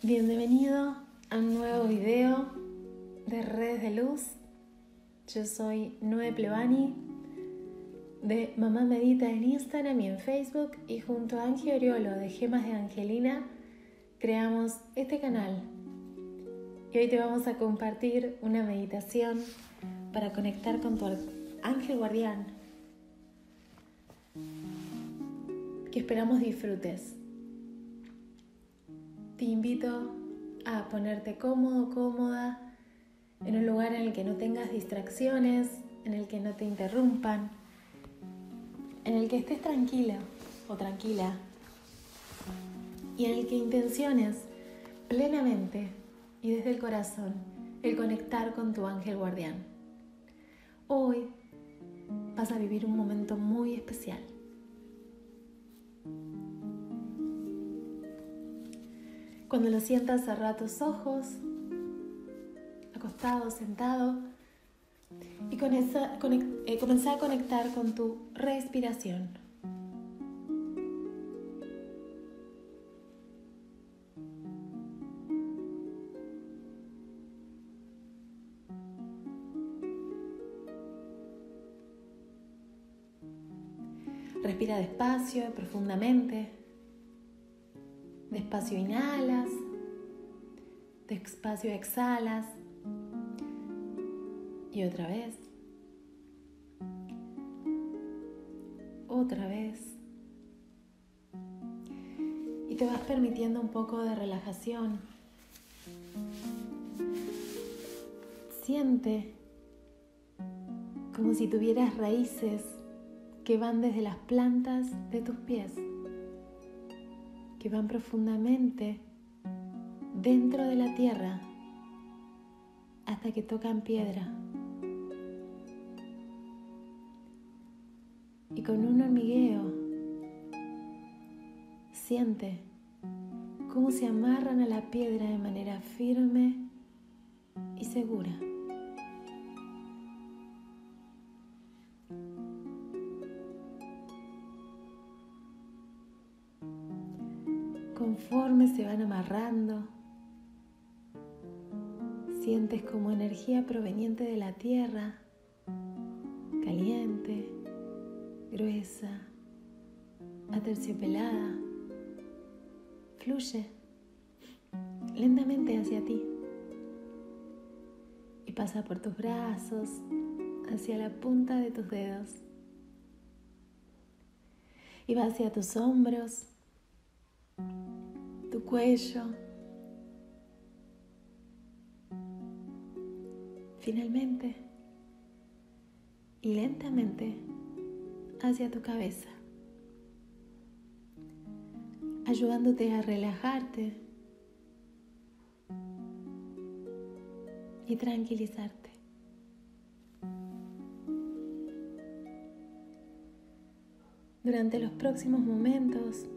Bienvenido a un nuevo video de Redes de Luz. Yo soy Noé Plevani de Mamá Medita en Instagram y en Facebook y junto a Ángel Oriolo de Gemas de Angelina creamos este canal. Y hoy te vamos a compartir una meditación para conectar con tu ángel guardián que esperamos disfrutes. Te invito a ponerte cómodo, cómoda, en un lugar en el que no tengas distracciones, en el que no te interrumpan, en el que estés tranquila o tranquila y en el que intenciones plenamente y desde el corazón el conectar con tu ángel guardián. Hoy vas a vivir un momento muy especial. Cuando lo sientas, cerra tus ojos, acostado, sentado, y eh, comenzar a conectar con tu respiración. Respira despacio, profundamente. Despacio inhalas, despacio exhalas. Y otra vez. Otra vez. Y te vas permitiendo un poco de relajación. Siente como si tuvieras raíces que van desde las plantas de tus pies que van profundamente dentro de la tierra hasta que tocan piedra. Y con un hormigueo siente cómo se amarran a la piedra de manera firme y segura. Conforme se van amarrando, sientes como energía proveniente de la tierra, caliente, gruesa, aterciopelada, fluye lentamente hacia ti y pasa por tus brazos, hacia la punta de tus dedos. Y va hacia tus hombros cuello. Finalmente, y lentamente hacia tu cabeza, ayudándote a relajarte y tranquilizarte. Durante los próximos momentos,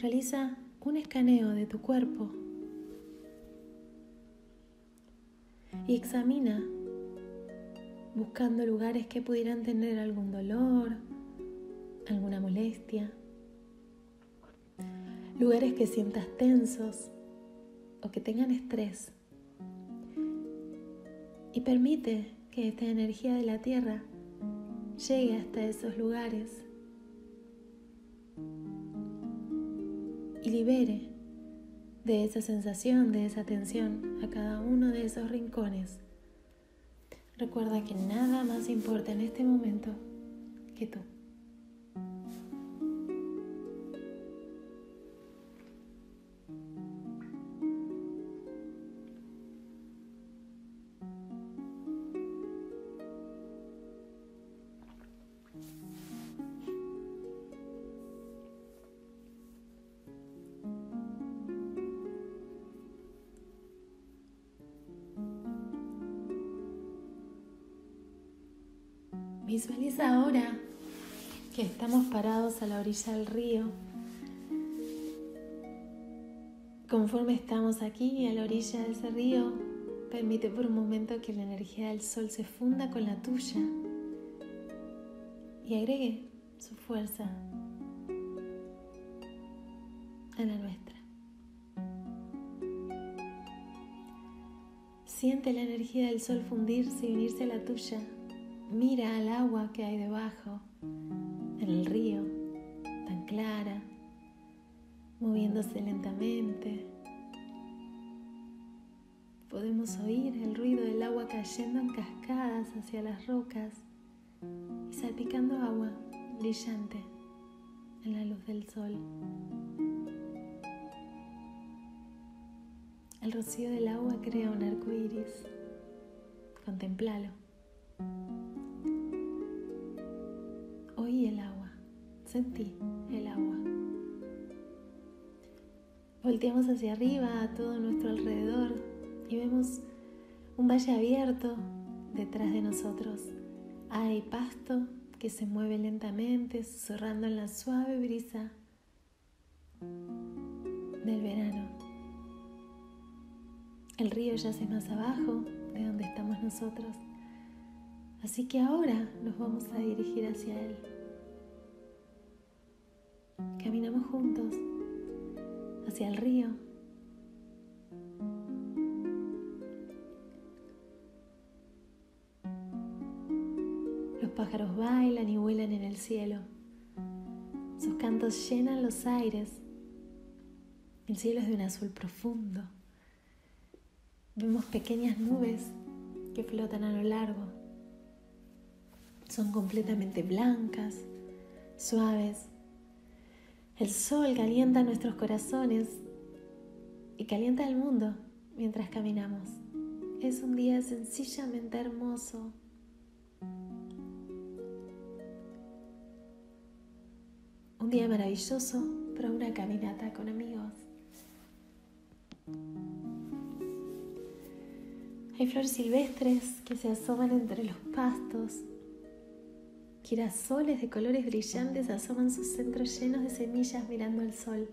Realiza un escaneo de tu cuerpo y examina buscando lugares que pudieran tener algún dolor, alguna molestia, lugares que sientas tensos o que tengan estrés. Y permite que esta energía de la tierra llegue hasta esos lugares libere de esa sensación, de esa tensión a cada uno de esos rincones. Recuerda que nada más importa en este momento que tú. Visualiza ahora que estamos parados a la orilla del río. Conforme estamos aquí a la orilla de ese río, permite por un momento que la energía del sol se funda con la tuya y agregue su fuerza a la nuestra. Siente la energía del sol fundirse y unirse a la tuya Mira al agua que hay debajo, en el río, tan clara, moviéndose lentamente. Podemos oír el ruido del agua cayendo en cascadas hacia las rocas y salpicando agua brillante en la luz del sol. El rocío del agua crea un arco iris. Contemplalo. El agua, sentí el agua. Volteamos hacia arriba a todo nuestro alrededor y vemos un valle abierto detrás de nosotros. Hay pasto que se mueve lentamente, susurrando en la suave brisa del verano. El río yace más abajo de donde estamos nosotros, así que ahora nos vamos a dirigir hacia él. Caminamos juntos hacia el río. Los pájaros bailan y vuelan en el cielo. Sus cantos llenan los aires. El cielo es de un azul profundo. Vemos pequeñas nubes que flotan a lo largo. Son completamente blancas, suaves, el sol calienta nuestros corazones y calienta el mundo mientras caminamos. Es un día sencillamente hermoso. Un día maravilloso para una caminata con amigos. Hay flores silvestres que se asoman entre los pastos Girasoles de colores brillantes asoman sus centros llenos de semillas mirando al sol.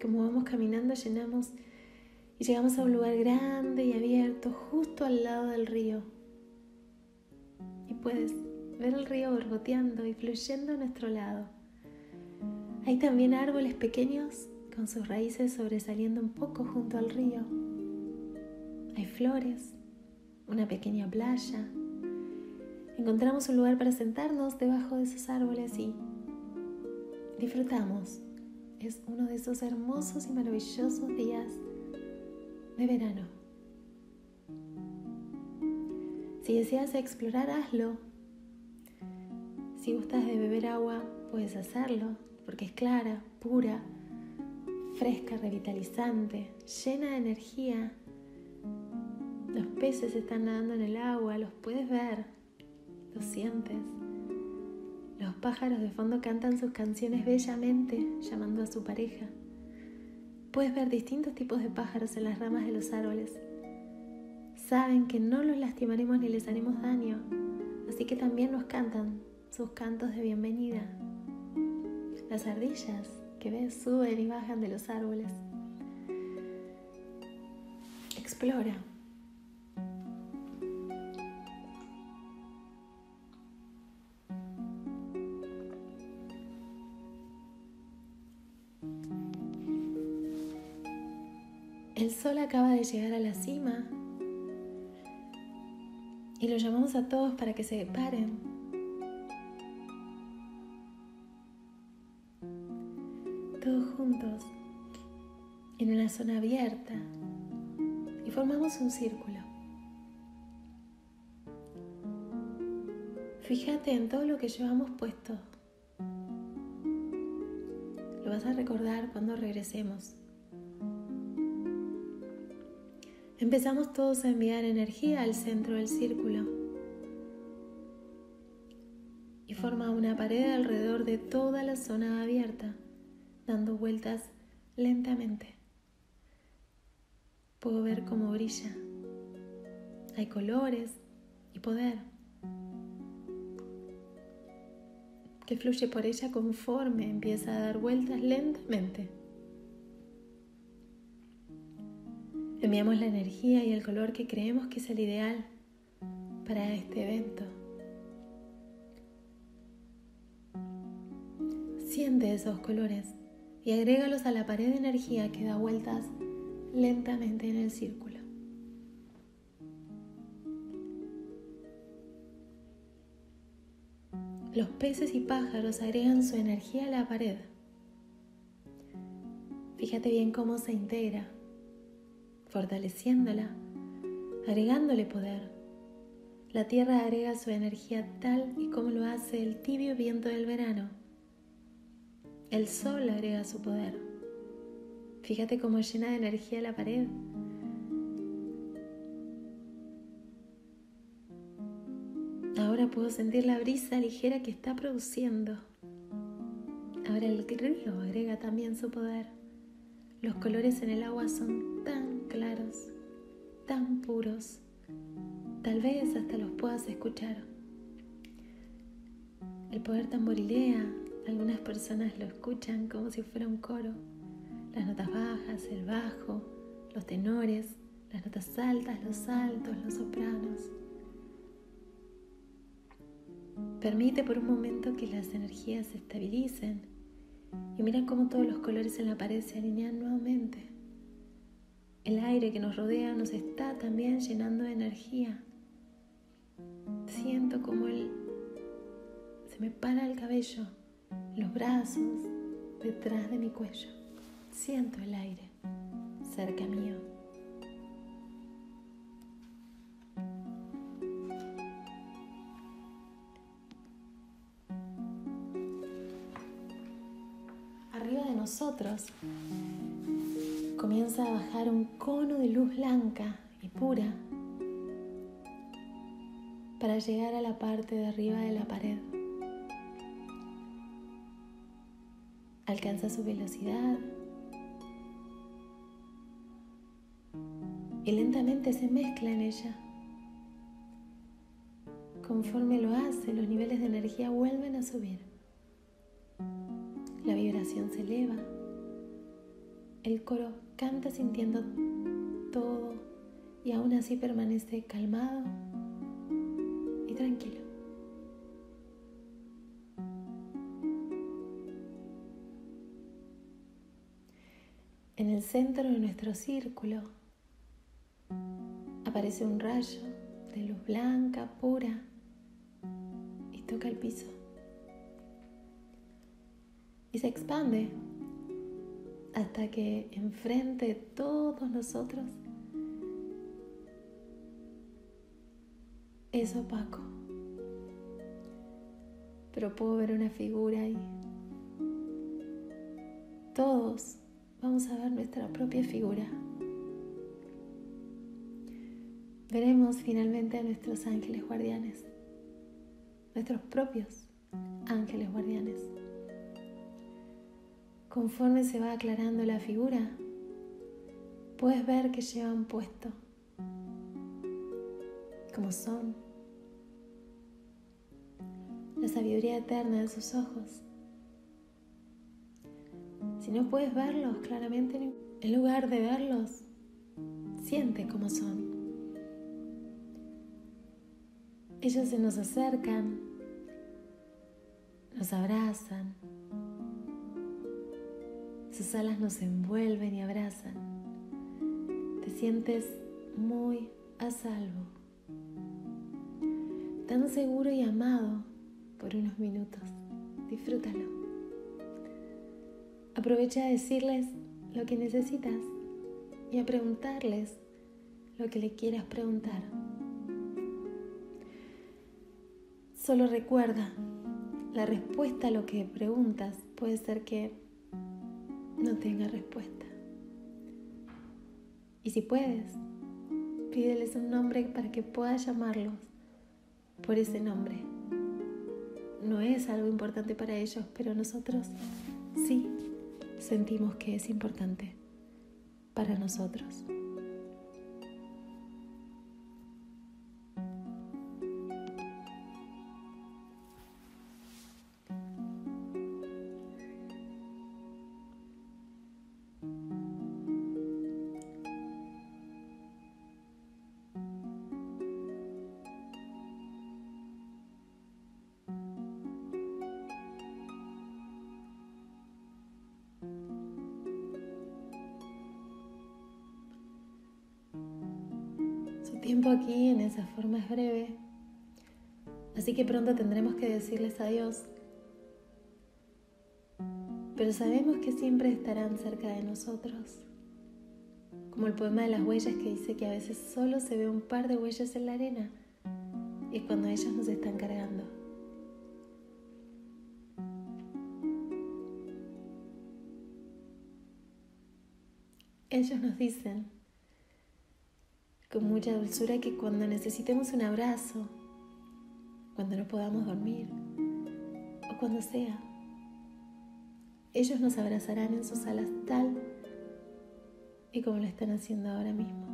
Como vamos caminando llenamos y llegamos a un lugar grande y abierto justo al lado del río. Y puedes ver el río borboteando y fluyendo a nuestro lado. Hay también árboles pequeños con sus raíces sobresaliendo un poco junto al río. Hay flores, una pequeña playa, encontramos un lugar para sentarnos debajo de esos árboles y disfrutamos. Es uno de esos hermosos y maravillosos días de verano. Si deseas explorar, hazlo. Si gustas de beber agua, puedes hacerlo, porque es clara, pura, fresca, revitalizante, llena de energía. Los peces están nadando en el agua, los puedes ver, lo sientes. Los pájaros de fondo cantan sus canciones bellamente, llamando a su pareja. Puedes ver distintos tipos de pájaros en las ramas de los árboles. Saben que no los lastimaremos ni les haremos daño, así que también nos cantan sus cantos de bienvenida. Las ardillas que ves suben y bajan de los árboles. Explora. El sol acaba de llegar a la cima y lo llamamos a todos para que se paren. Todos juntos en una zona abierta y formamos un círculo. Fíjate en todo lo que llevamos puesto. Lo vas a recordar cuando regresemos. Empezamos todos a enviar energía al centro del círculo y forma una pared alrededor de toda la zona abierta, dando vueltas lentamente. Puedo ver cómo brilla. Hay colores y poder que fluye por ella conforme empieza a dar vueltas lentamente. Enviamos la energía y el color que creemos que es el ideal para este evento. Siente esos colores y agrégalos a la pared de energía que da vueltas lentamente en el círculo. Los peces y pájaros agregan su energía a la pared. Fíjate bien cómo se integra, fortaleciéndola, agregándole poder. La tierra agrega su energía tal y como lo hace el tibio viento del verano. El sol agrega su poder. Fíjate cómo llena de energía la pared. Ahora puedo sentir la brisa ligera que está produciendo. Ahora el río agrega también su poder. Los colores en el agua son tan tan puros. Tal vez hasta los puedas escuchar. El poder tamborilea, algunas personas lo escuchan como si fuera un coro. Las notas bajas, el bajo, los tenores, las notas altas, los altos, los sopranos. Permite por un momento que las energías se estabilicen y mira cómo todos los colores en la pared se alinean nuevamente. El aire que nos rodea nos está también llenando de energía. Siento como él se me para el cabello, los brazos, detrás de mi cuello. Siento el aire cerca mío. nosotros, comienza a bajar un cono de luz blanca y pura para llegar a la parte de arriba de la pared. Alcanza su velocidad y lentamente se mezcla en ella. Conforme lo hace, los niveles de energía vuelven a subir. La vibración se eleva. El coro canta sintiendo todo y aún así permanece calmado y tranquilo. En el centro de nuestro círculo aparece un rayo de luz blanca, pura, y toca el piso y se expande hasta que enfrente todos nosotros es opaco. Pero puedo ver una figura ahí. Todos vamos a ver nuestra propia figura. Veremos finalmente a nuestros ángeles guardianes, nuestros propios ángeles guardianes. Conforme se va aclarando la figura, puedes ver que llevan puesto, como son, la sabiduría eterna de sus ojos. Si no puedes verlos claramente, en lugar de verlos, siente cómo son. Ellos se nos acercan, nos abrazan, sus alas nos envuelven y abrazan. Te sientes muy a salvo, tan seguro y amado por unos minutos. Disfrútalo. Aprovecha a decirles lo que necesitas y a preguntarles lo que le quieras preguntar. Solo recuerda, la respuesta a lo que preguntas puede ser que no tenga respuesta. Y si puedes, pídeles un nombre para que puedas llamarlos por ese nombre. No es algo importante para ellos, pero nosotros sí sentimos que es importante para nosotros. Aquí en esa forma es breve, así que pronto tendremos que decirles adiós. Pero sabemos que siempre estarán cerca de nosotros, como el poema de las huellas que dice que a veces solo se ve un par de huellas en la arena y cuando ellos nos están cargando. Ellos nos dicen con mucha dulzura que cuando necesitemos un abrazo, cuando no podamos dormir o cuando sea, ellos nos abrazarán en sus alas tal y como lo están haciendo ahora mismo.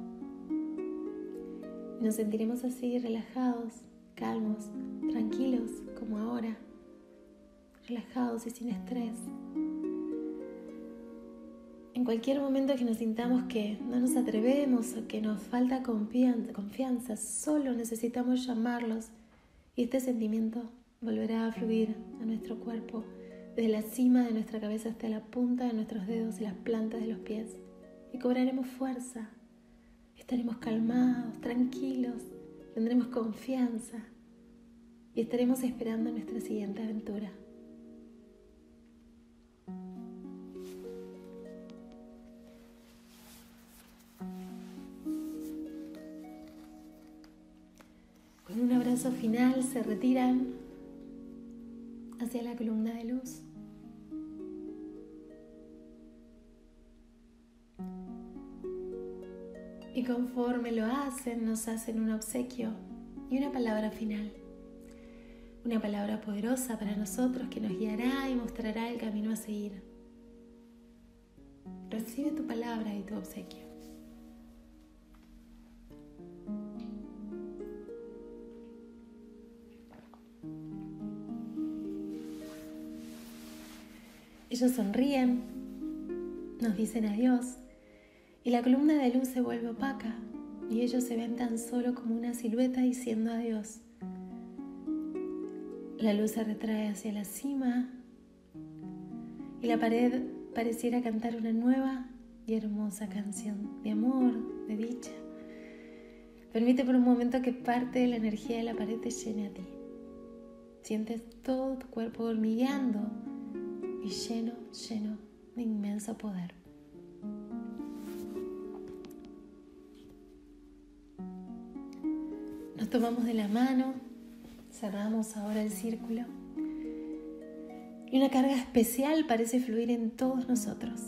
nos sentiremos así relajados, calmos, tranquilos como ahora, relajados y sin estrés. Cualquier momento que nos sintamos que no nos atrevemos o que nos falta confianza, solo necesitamos llamarlos y este sentimiento volverá a fluir a nuestro cuerpo, desde la cima de nuestra cabeza hasta la punta de nuestros dedos y las plantas de los pies. Y cobraremos fuerza, estaremos calmados, tranquilos, tendremos confianza y estaremos esperando nuestra siguiente aventura. Abrazo final se retiran hacia la columna de luz. Y conforme lo hacen, nos hacen un obsequio y una palabra final. Una palabra poderosa para nosotros que nos guiará y mostrará el camino a seguir. Recibe tu palabra y tu obsequio. Ellos sonríen, nos dicen adiós y la columna de luz se vuelve opaca y ellos se ven tan solo como una silueta diciendo adiós. La luz se retrae hacia la cima y la pared pareciera cantar una nueva y hermosa canción de amor, de dicha. Permite por un momento que parte de la energía de la pared te llene a ti. Sientes todo tu cuerpo hormigueando y lleno, lleno de inmenso poder. Nos tomamos de la mano, cerramos ahora el círculo y una carga especial parece fluir en todos nosotros.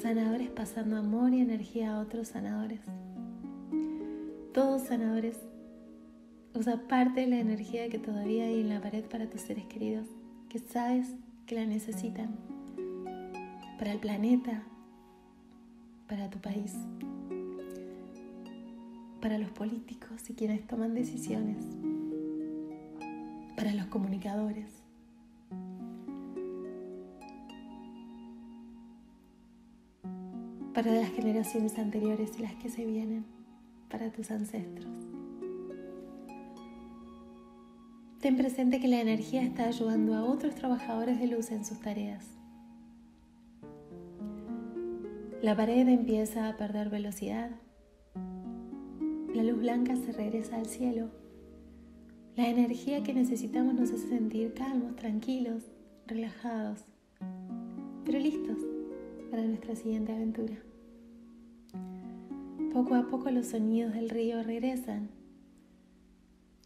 Sanadores pasando amor y energía a otros sanadores. Todos sanadores usa parte de la energía que todavía hay en la pared para tus seres queridos, que sabes que la necesitan para el planeta, para tu país, para los políticos y quienes toman decisiones, para los comunicadores. para las generaciones anteriores y las que se vienen, para tus ancestros. Ten presente que la energía está ayudando a otros trabajadores de luz en sus tareas. La pared empieza a perder velocidad. La luz blanca se regresa al cielo. La energía que necesitamos nos hace sentir calmos, tranquilos, relajados, pero listos para nuestra siguiente aventura. Poco a poco los sonidos del río regresan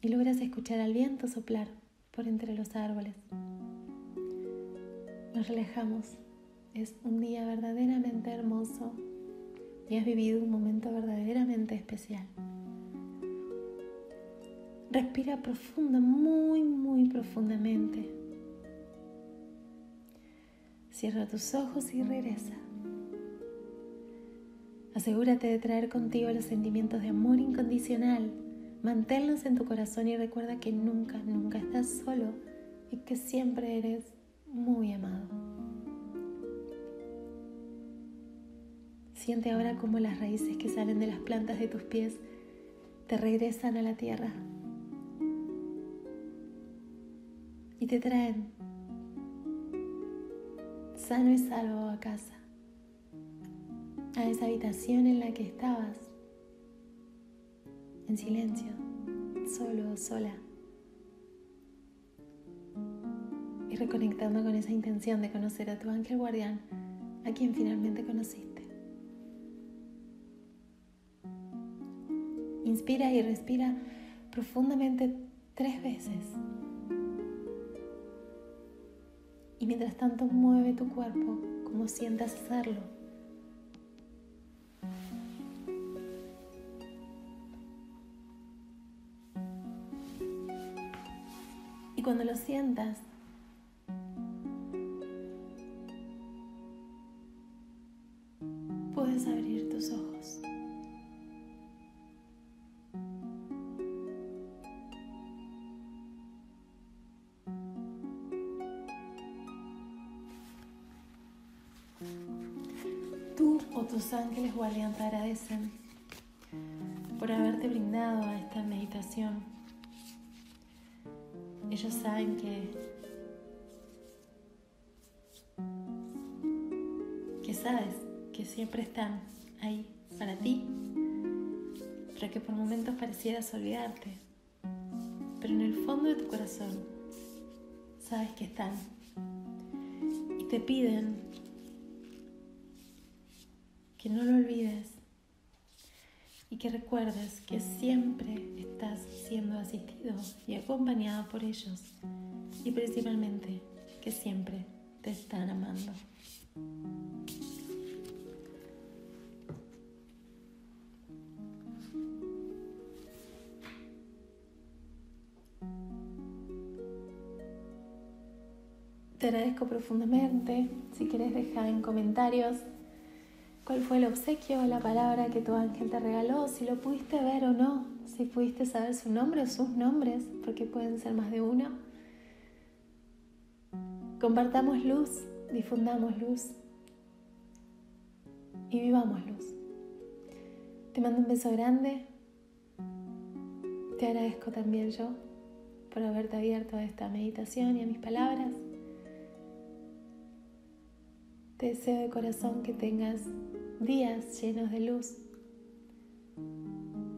y logras escuchar al viento soplar por entre los árboles. Nos relajamos. Es un día verdaderamente hermoso y has vivido un momento verdaderamente especial. Respira profunda, muy, muy profundamente. Cierra tus ojos y regresa. Asegúrate de traer contigo los sentimientos de amor incondicional Manténlos en tu corazón y recuerda que nunca, nunca estás solo y que siempre eres muy amado. Siente ahora cómo las raíces que salen de las plantas de tus pies te regresan a la tierra y te traen sano y salvo a casa, a esa habitación en la que estabas en silencio, solo, sola. Y reconectando con esa intención de conocer a tu ángel guardián, a quien finalmente conociste. Inspira y respira profundamente tres veces. Y mientras tanto mueve tu cuerpo como sientas hacerlo. Cuando lo sientas, puedes abrir tus ojos. Tú o tus ángeles guardián te agradecen por haberte brindado a esta meditación ellos saben que, que sabes que siempre están ahí para ti, para que por momentos parecieras olvidarte, pero en el fondo de tu corazón sabes que están. Y te piden que no lo olvides y que recuerdes que siempre siendo y acompañado por ellos y principalmente que siempre te están amando. Te agradezco profundamente. Si quieres dejar en comentarios cuál fue el obsequio o la palabra que tu ángel te regaló, si lo pudiste ver o no, si pudiste saber su nombre o sus nombres, porque pueden ser más de uno. Compartamos luz, difundamos luz y vivamos luz. Te mando un beso grande. Te agradezco también yo por haberte abierto a esta meditación y a mis palabras. Te deseo de corazón que tengas días llenos de luz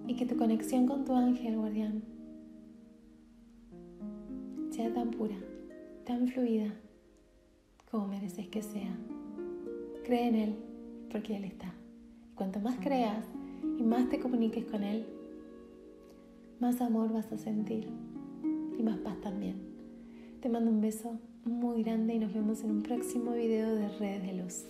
y que tu conexión con tu ángel guardián sea tan pura, tan fluida como mereces que sea. Cree en Él porque Él está. cuanto más creas y más te comuniques con Él, más amor vas a sentir y más paz también. Te mando un beso muy grande y nos vemos en un próximo video de Redes de Luz.